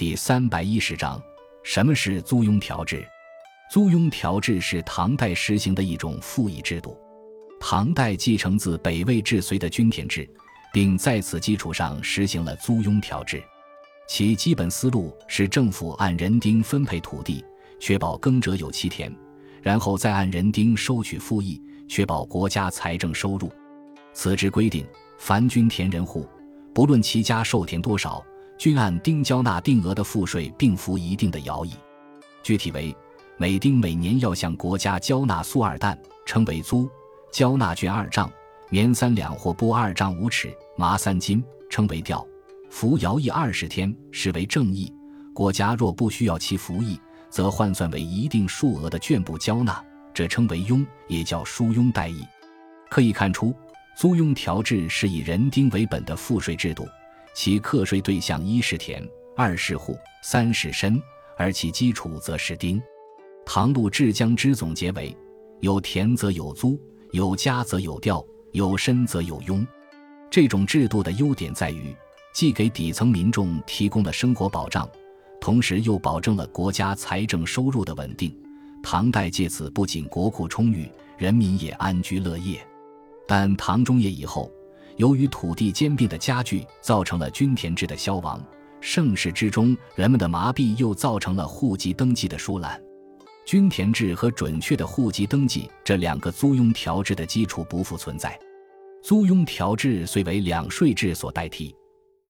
第三百一十章，什么是租庸调制？租庸调制是唐代实行的一种赋役制度。唐代继承自北魏至隋的均田制，并在此基础上实行了租庸调制。其基本思路是政府按人丁分配土地，确保耕者有其田，然后再按人丁收取赋役，确保国家财政收入。此制规定，凡均田人户，不论其家受田多少。均按丁交纳定额的赋税，并服一定的徭役。具体为：每丁每年要向国家交纳粟二担，称为租；交纳绢二丈，棉三两或布二丈五尺，麻三斤，称为调；服徭役二十天，视为正役。国家若不需要其服役，则换算为一定数额的绢布交纳，这称为庸，也叫书庸代役。可以看出，租庸调制是以人丁为本的赋税制度。其课税对象一是田，二是户，三是身，而其基础则是丁。唐陆治江之总结为：有田则有租，有家则有调，有身则有庸。这种制度的优点在于，既给底层民众提供了生活保障，同时又保证了国家财政收入的稳定。唐代借此不仅国库充裕，人民也安居乐业。但唐中叶以后。由于土地兼并的加剧，造成了均田制的消亡。盛世之中，人们的麻痹又造成了户籍登记的疏懒。均田制和准确的户籍登记这两个租庸调制的基础不复存在。租庸调制虽为两税制所代替，